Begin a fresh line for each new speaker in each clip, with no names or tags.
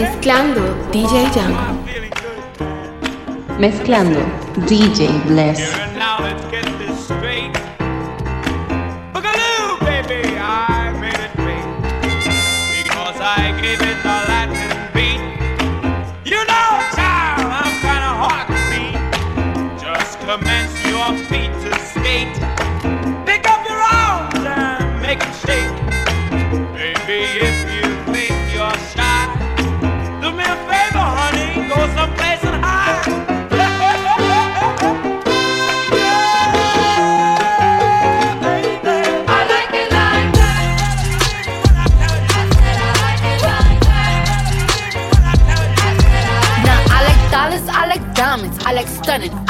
Mezclando DJ Django.
Mezclando DJ Bless.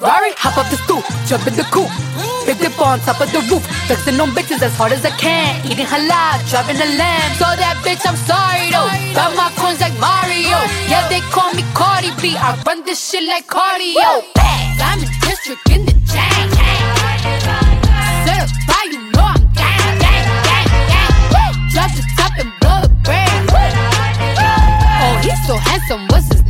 Ferrari, hop up the stoop, jump in the coupe. Big dip on top of the roof, flexing on bitches as hard as I can. Eating halal, driving a lamb. So that bitch, I'm sorry though. Got my coins like Mario. Yeah, they call me Cardi B. I run this shit like cardio. Diamond District in the chain. Certified, you know I'm gang, gang, gang, gang. Drop the top and blow the. Oh, he's so handsome. What's his name?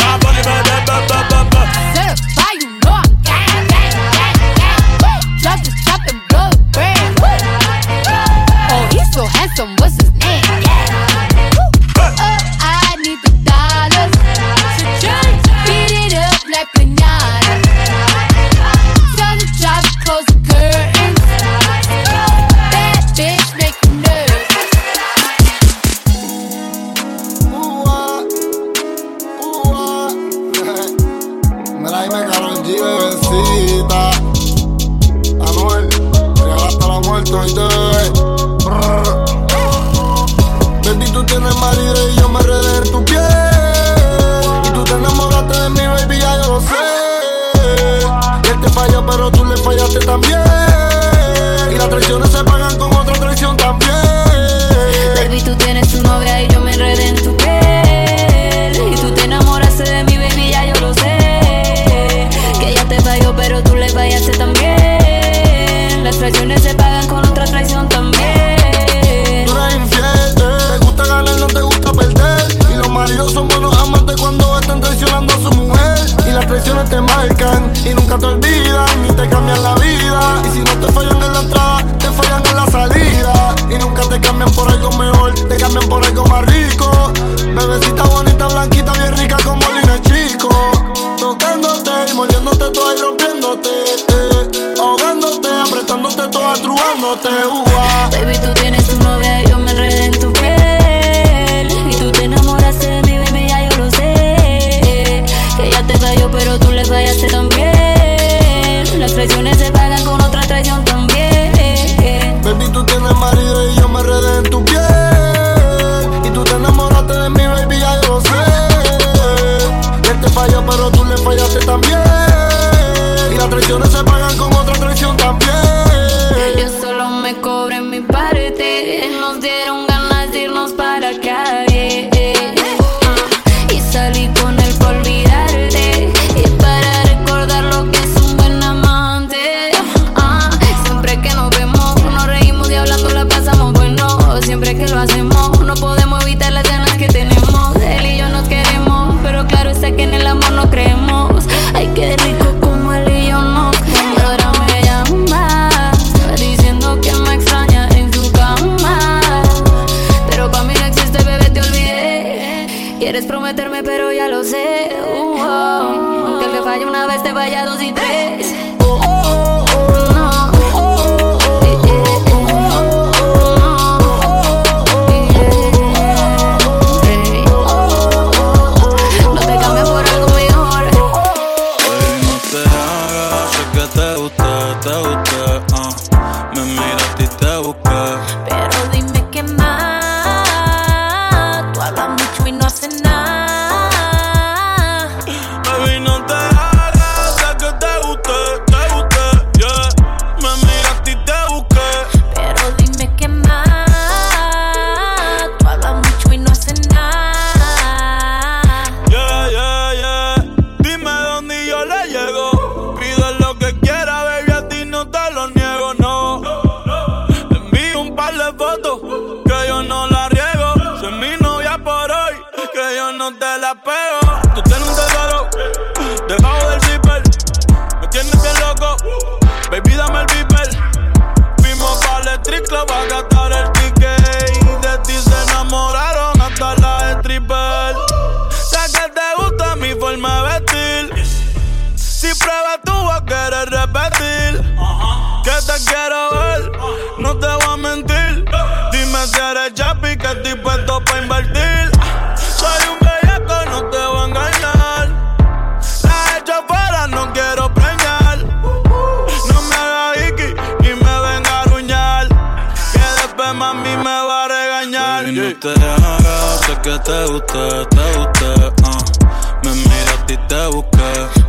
Baby, tú tienes tu
novia y yo me enredé en tu piel. Y tú te enamoraste de mi baby, ya yo lo sé. Que ella te falló, pero tú le fallaste también. Las traiciones se pagan con otra traición también. Baby, tú tienes
marido y yo me redé en tu piel. Y tú te enamoraste de mí, baby, ya yo lo sé. Él te falló, pero tú le fallaste también. Y las traiciones se pagan
te
gusté, uh. Me miraste y te busqué.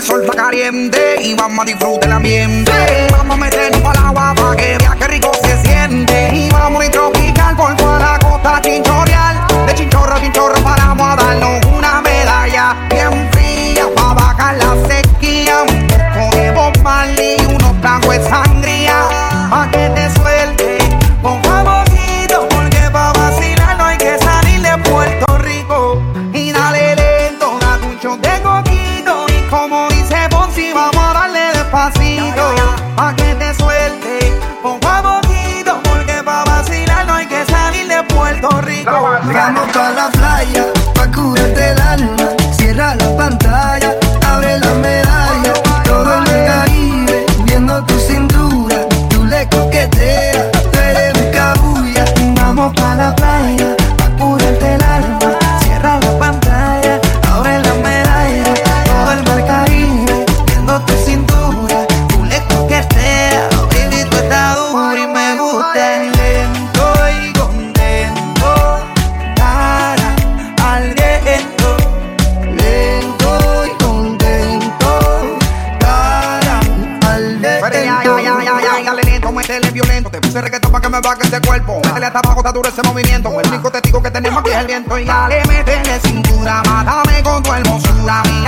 el sol está caliente y
vamos a disfrutar el ambiente. Vamos a meternos al agua para que que tenemos aquí es el viento y
dale, métele cintura, mátame con tu hermosura.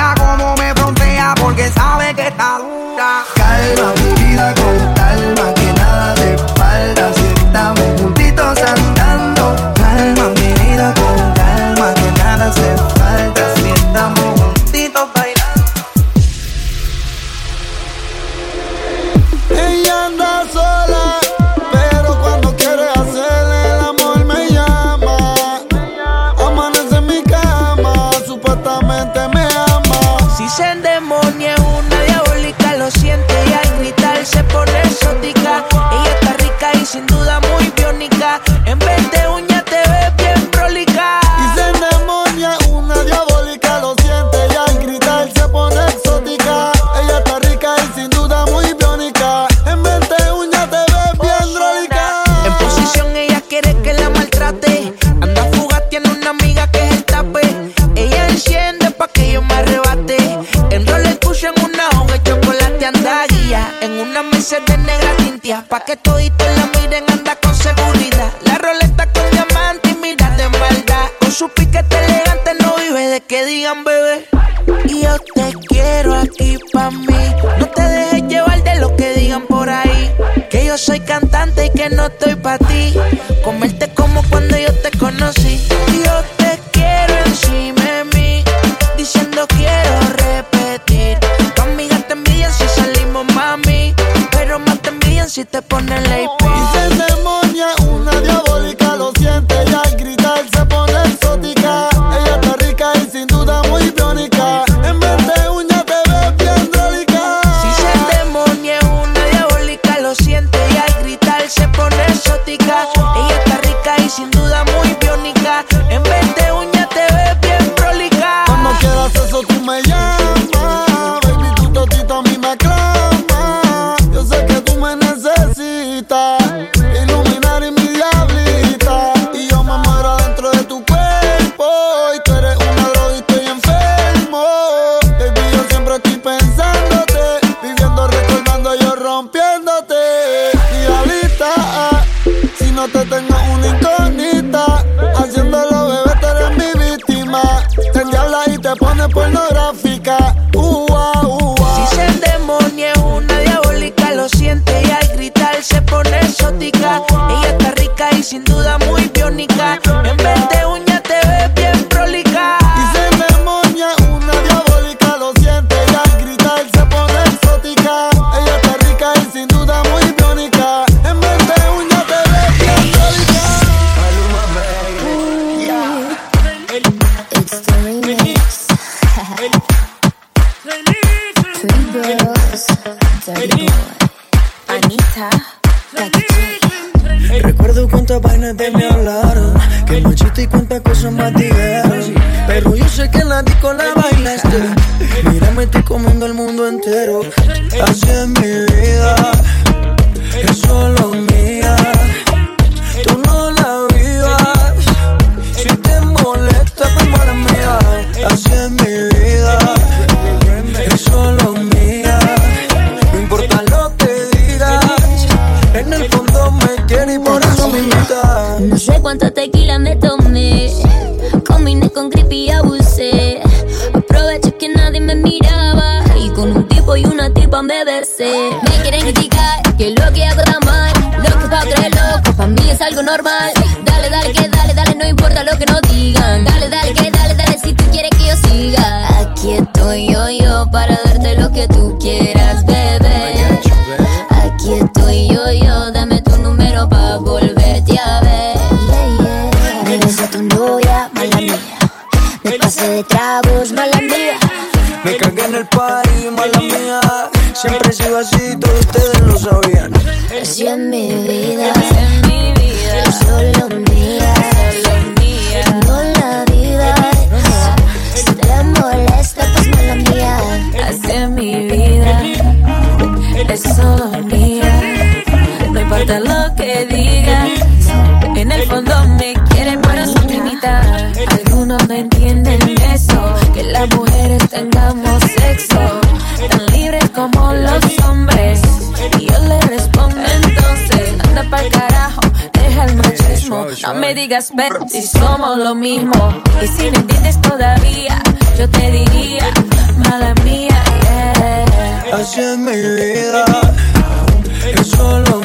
de
me hablaron. Que machista y cuántas cosas más dijeron. Pero yo sé que en la disco la bailaste. Mírame, estoy comiendo el mundo entero. Hace mil digas
pero si somos lo mismo. Y si me entiendes todavía, yo te diría, mala mía. Yeah.
Así
yo solo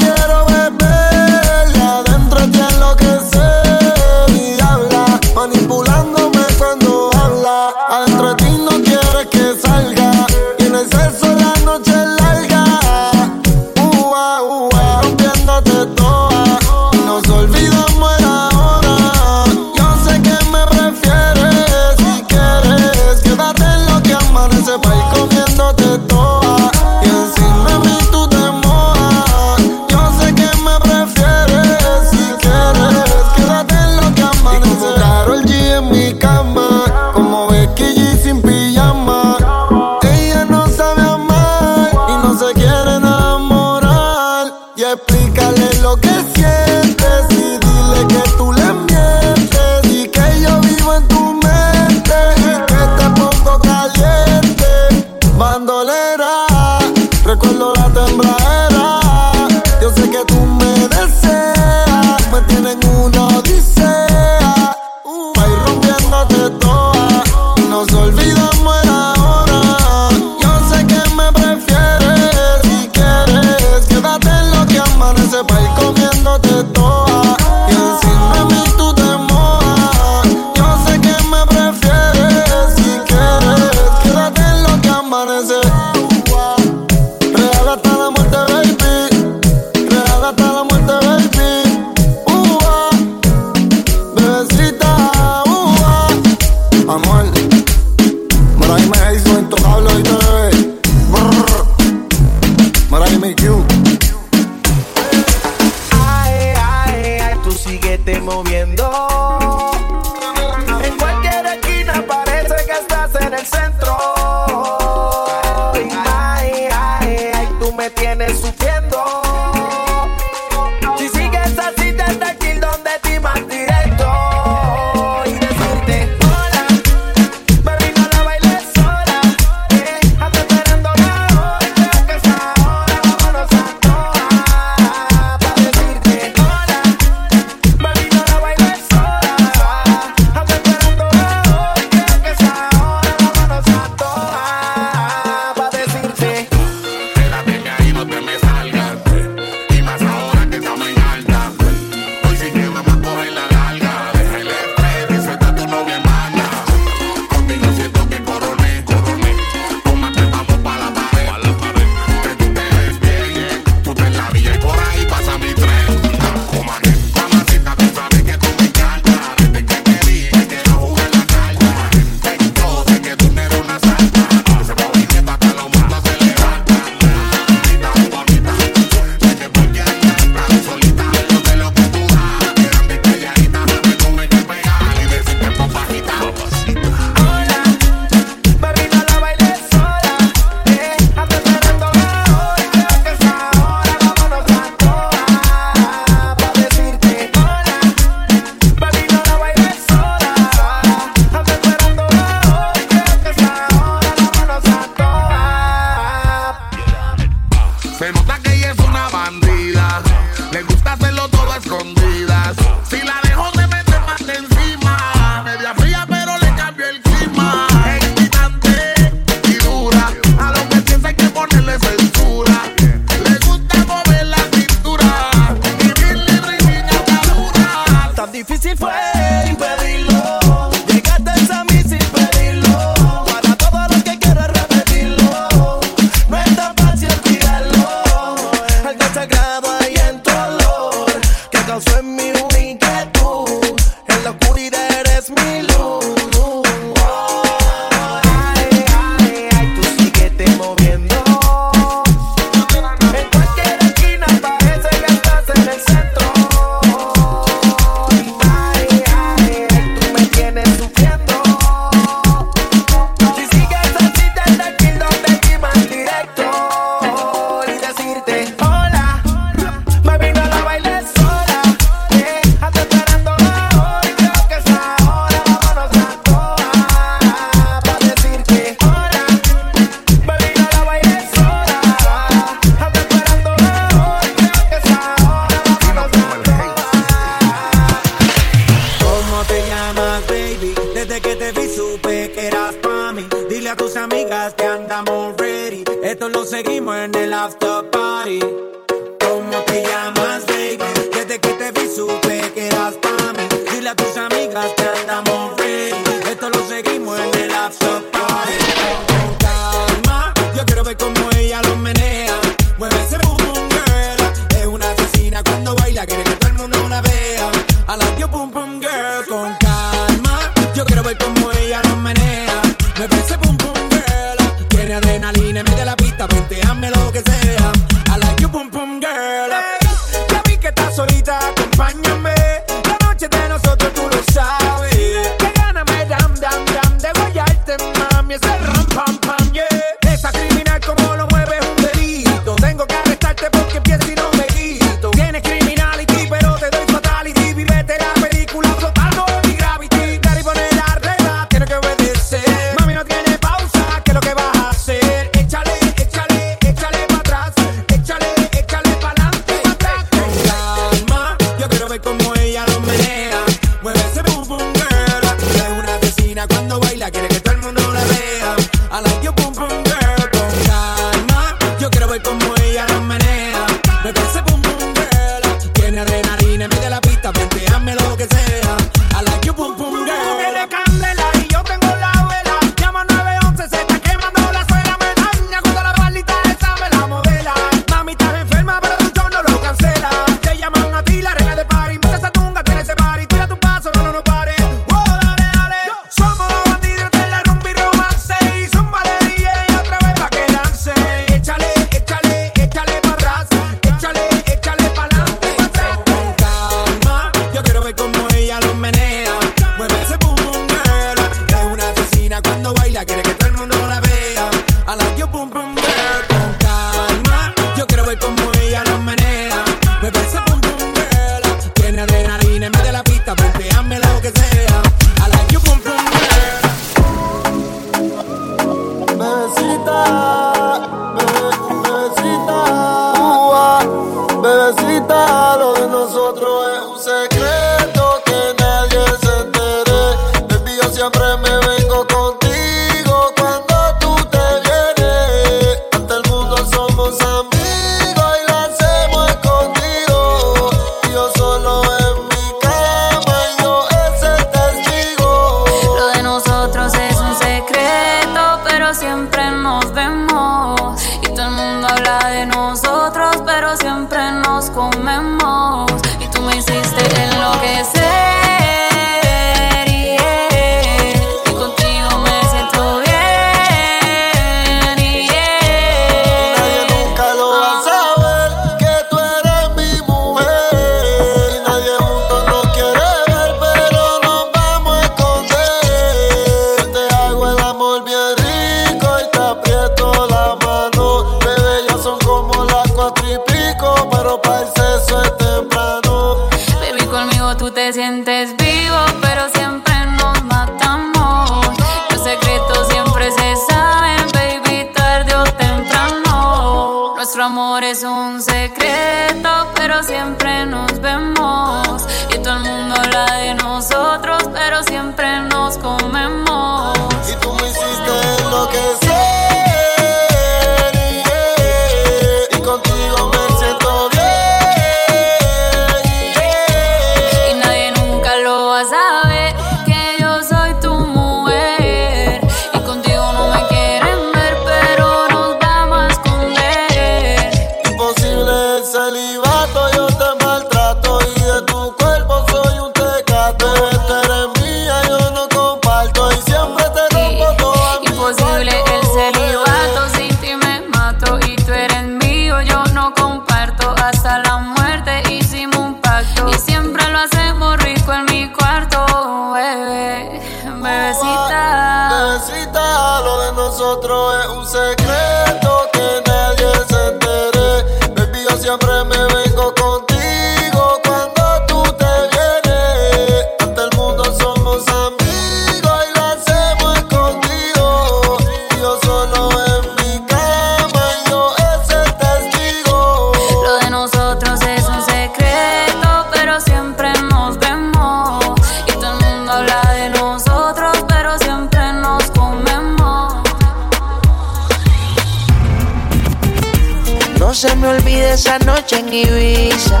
en
Ibiza,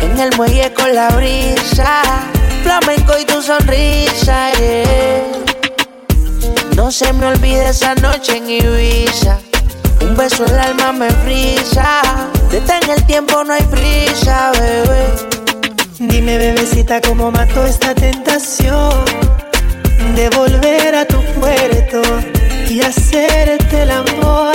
en el muelle con la brisa, flamenco y tu sonrisa, No se me olvide esa noche en Ibiza, un beso en el alma me frisa, detén el tiempo, no hay prisa, bebé.
Dime, bebecita, cómo mato esta tentación de volver a tu puerto y hacerte el amor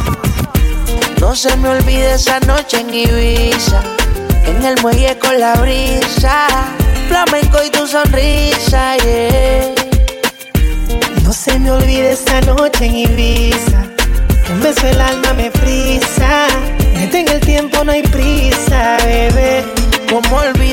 No se me olvide esa noche en Ibiza, en el muelle con la brisa, flamenco y tu sonrisa, yeah.
No se me olvide esa noche en Ibiza, un beso el alma me frisa, tenga el tiempo, no hay prisa.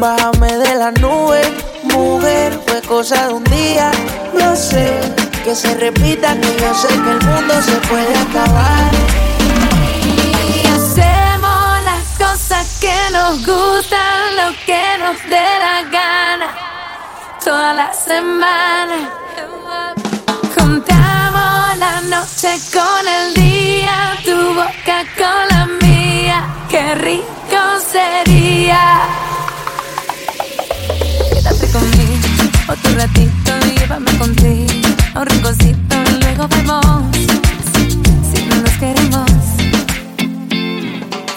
Bájame de la nube, mujer, fue cosa de un día. Yo sé que se repita, que yo sé que el mundo se puede acabar.
Y hacemos las cosas que nos gustan, lo que nos dé la gana, toda la semana. Contamos la noche con el día, tu boca con la mía, qué rico sería conmigo. Otro ratito y llévame contigo. A un rinconcito luego vemos si no nos queremos.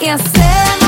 Y hacemos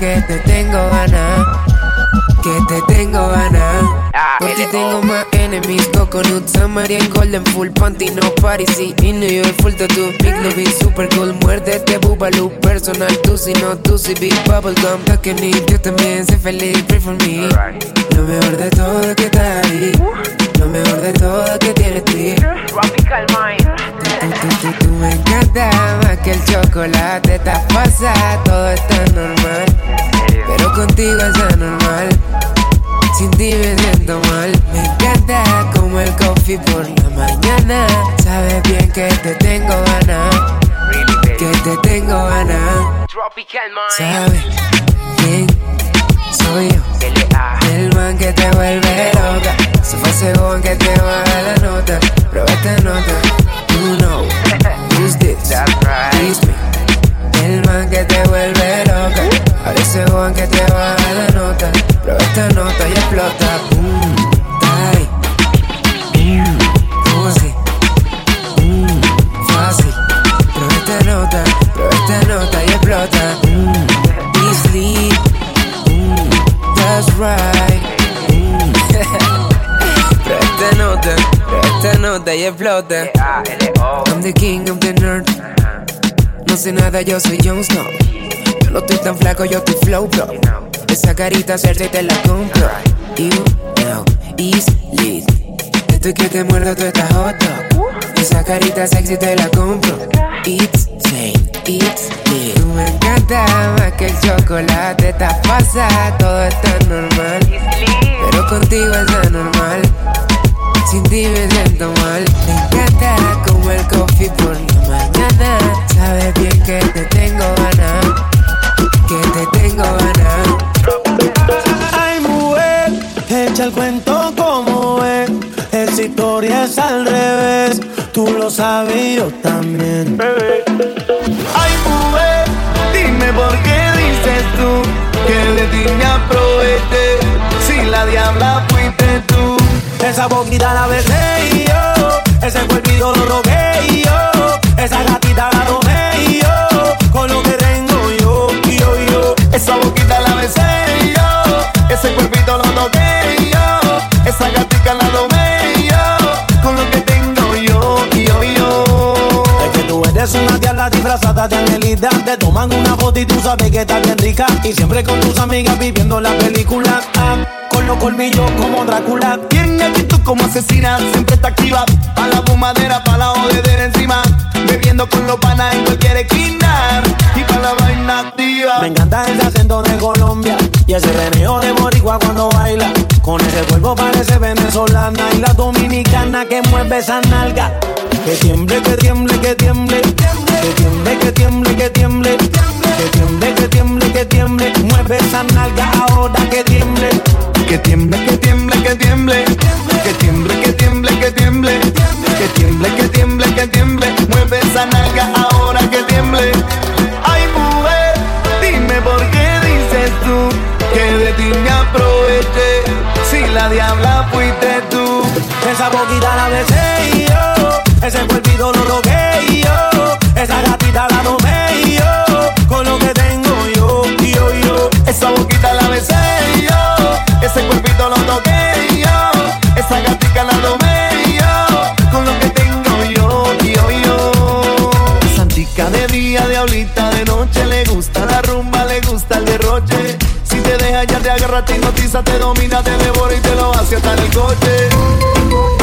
que te
tengo ganas que te tengo ganas. Por ti tengo más enemies, coconut, Samarian, golden, full panty, no party, sí, in New York, full tattoo, big lobby, super cool, muérdete, bubaloo, personal, tú si no, tú si big bubblegum, que ni yo también sé feliz, pray for me. Lo mejor de todo que está ahí, lo mejor de todo que tiene ti. Tropical mind. Tú, tú, me encanta más que el chocolate, estás pasa, todo está normal, pero contigo es anormal. Sin ti me siento mal. Me encanta como el coffee por la mañana. Sabes bien que te tengo ganas. Que te tengo ganas. Sabes quién soy yo. El man que te vuelve loca. Se fue ese que te baja la nota. Prueba esta nota. Who's this? Me. El man que te vuelve loca. Ahora ese que te baja la nota. Prueba esta nota y explota. Boom, ay. Boom, así. Boom, fácil. Prueba esta nota. Prueba esta nota y explota. Boom, be sleep. Boom, that's right. Nota y explota. I'm the king of the nerd. No sé nada, yo soy Jon Snow. Yo no estoy tan flaco, yo estoy flow, bro. Esa carita cerca y te la compro. You know, is lit. Estoy que te muerdo, tú estás hot dog. Esa carita sexy te la compro. It's sane, it's lit. Tú me encanta más que el chocolate. Estás pasa, todo está normal. Pero contigo es anormal. Sin siento mal. Me encanta como el coffee por la mañana. Sabes bien que te tengo ganas. Que te tengo ganas.
Ay, mujer, echa el cuento como es. Esa historia es al revés. Tú lo sabes yo también.
Ay, mujer, dime por qué dices tú que de ti me aproveché. Si la diabla.
Esa boquita la besé yo. Ese cuerpito lo rogué yo. Esa gatita la tomé yo. Con lo que tengo yo, yo, yo.
Esa boquita la besé yo. Ese cuerpito lo toqué y yo. Esa gatita
una diabla disfrazada de angelita. Te toman una foto y tú sabes que estás bien rica. Y siempre con tus amigas viviendo la película. Ah, con los colmillos como Drácula.
Tiene actitud como asesina, siempre está activa. Pa' la fumadera, pa' la jodedera encima. Bebiendo con los panas en cualquier esquina. Y pa' la vaina activa.
Me encanta ese acento de Colombia y ese meneo de boricua cuando baila. Con ese cuerpo parece venezolana y la dominicana que mueve esa nalga. Que tiemble, que tiemble, que tiemble. Que tiemble, que tiemble, que tiemble. Que tiemble, que tiemble, que tiemble. Mueve esa nalga ahora que tiemble.
Que tiemble, que tiemble, que tiemble. Que tiemble, que tiemble, que tiemble. Que tiemble, que tiemble, que tiemble. Mueve esa nalga ahora que tiemble. Ay, mujer, dime por qué dices tú que de ti me aproveché. Si la diabla fuiste tú.
Esa boquita la besé y yo. Ese cuerpito lo rogué yo. Esa gatita la tomé yo. Con lo que tengo yo, yo, yo.
Esa boquita la besé yo. Ese cuerpito lo toqué yo. Esa gatita la tomé yo. Con lo que tengo yo, yo, yo. Santica de día, diablita de noche. Le gusta la rumba, le gusta el derroche. Si te deja ya te agarra, te hipnotiza, te domina, te devora y te lo hace hasta el coche.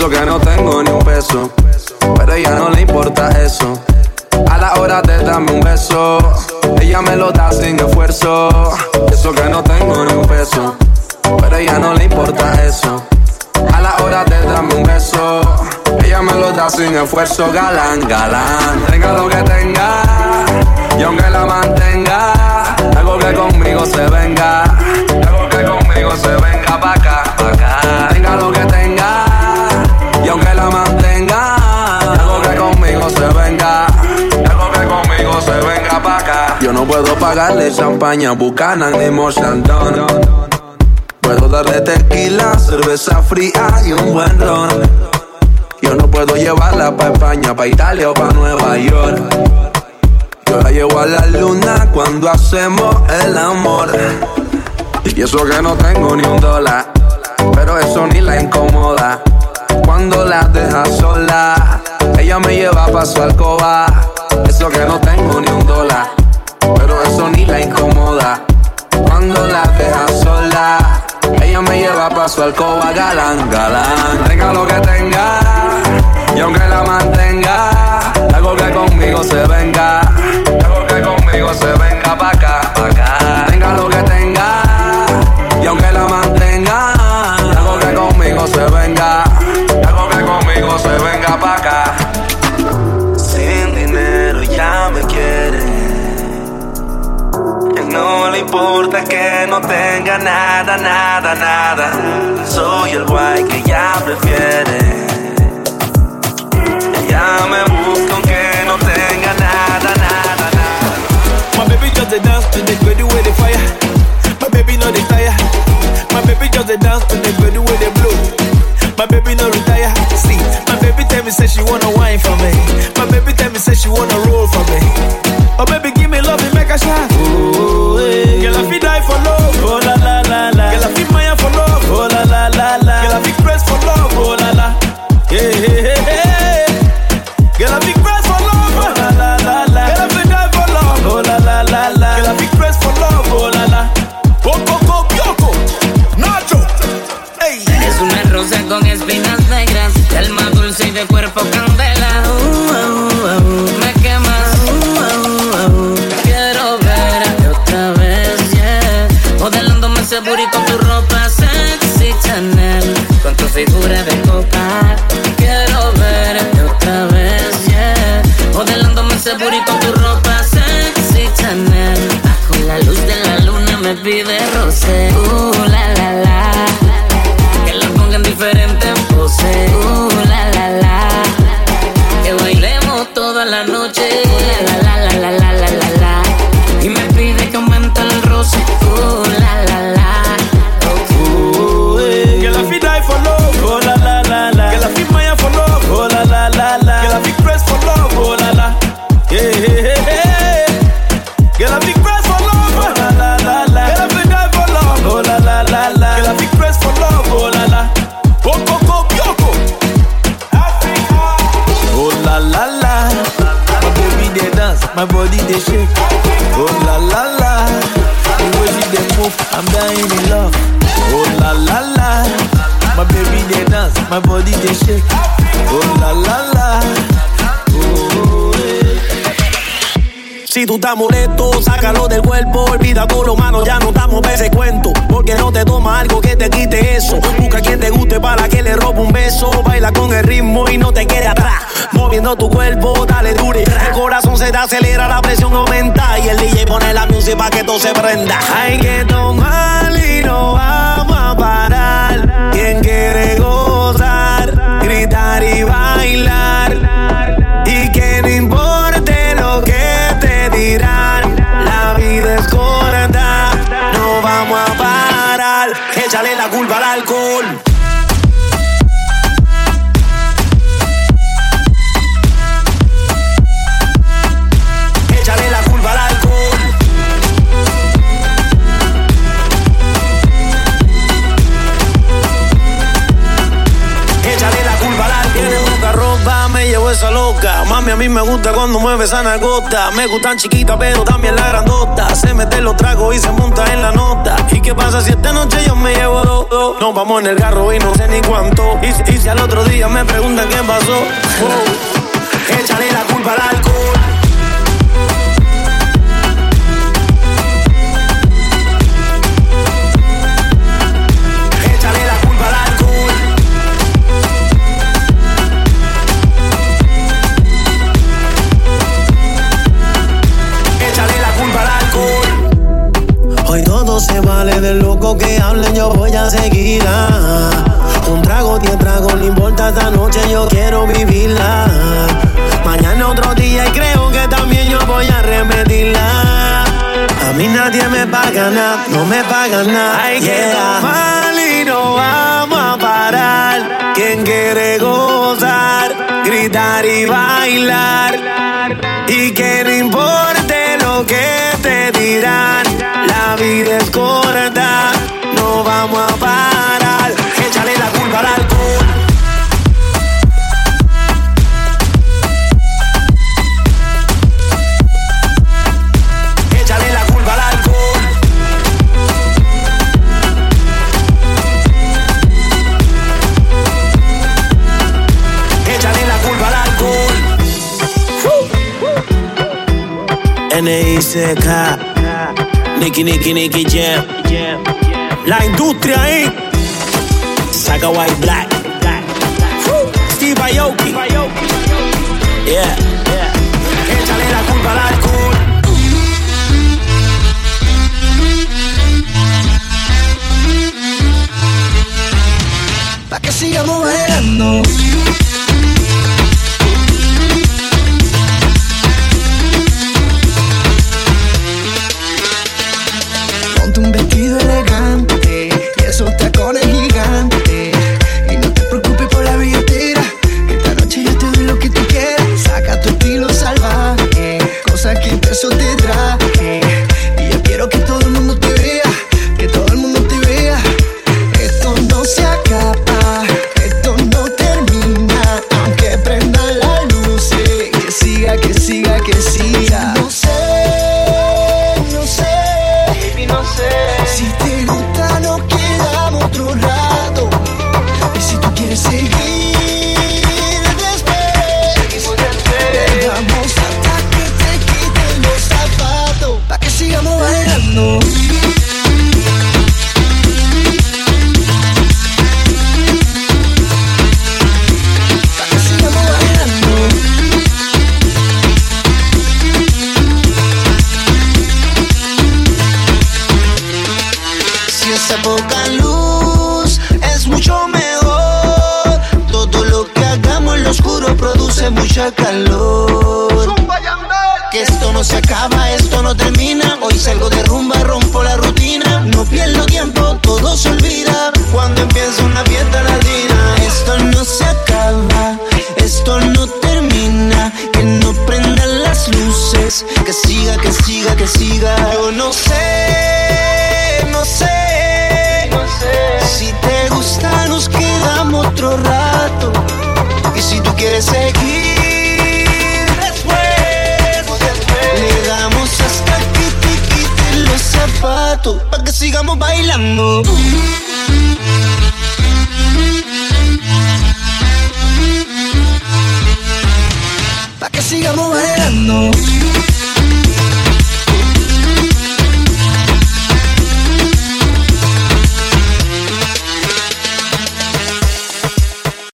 Y
eso que no tengo ni un peso. Pero ella no le importa eso. A la hora de darme un beso, ella me lo da sin esfuerzo. Eso que no tengo ni un peso. Pero ella no le importa eso. A la hora de darme un beso, ella me lo da sin esfuerzo. Galán, galán, tenga lo que tenga. Y aunque la mantenga, algo que conmigo se venga. Algo que conmigo se venga pa' acá, pa' acá. Tenga lo que tenga. Yo no puedo pagarle champaña, bucana ni Mochandon. Puedo darle tequila, cerveza fría y un buen ron. Yo no puedo llevarla pa' España, pa' Italia o pa' Nueva York. Yo la llevo a la luna cuando hacemos el amor. Y eso que no tengo ni un dólar, pero eso ni la incomoda. Cuando la deja sola, ella me lleva pa' su alcoba. Eso que no tengo ni un dólar, pero eso ni la incomoda. Cuando la deja sola, ella me lleva pa' su alcoba, galán, galán. Tenga lo que tenga, y aunque la mantenga, algo que conmigo se venga. Algo que conmigo se venga pa' acá, pa' acá. Tenga lo que tenga, y aunque la mantenga, algo que conmigo se venga. Algo que conmigo se venga pa' acá. Tenga nada, nada, nada. Soy el guay que ella prefiere. Ella me busca aunque no tenga nada, nada, nada.
My baby just a dance to the gritty with the fire. My baby no dey tire. My baby just a dance to the gritty with the blow. My baby no retire. See, my baby tell me say she wanna wine for me. My baby tell me say she wanna roll for me. Oh baby give me love and make a shot.
Toda la noche.
Molesto, sácalo del cuerpo. Olvida con lo malo, ya no damos ese cuento. Porque no te toma algo que te quite eso. Busca quien te guste para que le robe un beso. Baila con el ritmo y no te quede atrás. Moviendo tu cuerpo, dale dure. El corazón se te acelera, la presión aumenta. Y el DJ pone la música para que todo se prenda. Hay que tomar y no vamos a parar. Quien quiere gozar, gritar y bailar. Mí me gusta cuando mueve esa nalgota. Me gustan chiquitas, pero también la grandota. Se mete los tragos y se monta en la nota. ¿Y qué pasa si esta noche yo me llevo dos? Nos vamos en el carro y no sé ni cuánto. Y, y si al otro día me preguntan qué pasó, wow. échale la culpa al alcohol. Yo voy a seguirla. Un trago, diez tragos, no importa esta noche, yo quiero vivirla. Mañana otro día y creo que también yo voy a repetirla. A mí nadie me paga nada, no me paga nada. Hay que tomar y no vamos a parar. Quien quiere gozar, gritar y bailar. Y que no importe lo que te dirán, la vida es corta, no vamos a parar. Échale la culpa al alcohol. Échale la culpa al alcohol. Échale la culpa al alcohol. N.I.C.K. Nicky, Jam. La industria ahí. Saga White Black. Steve Aoki. Yeah. Échale la culpa al alcohol.
Pa' que sigamos bailando.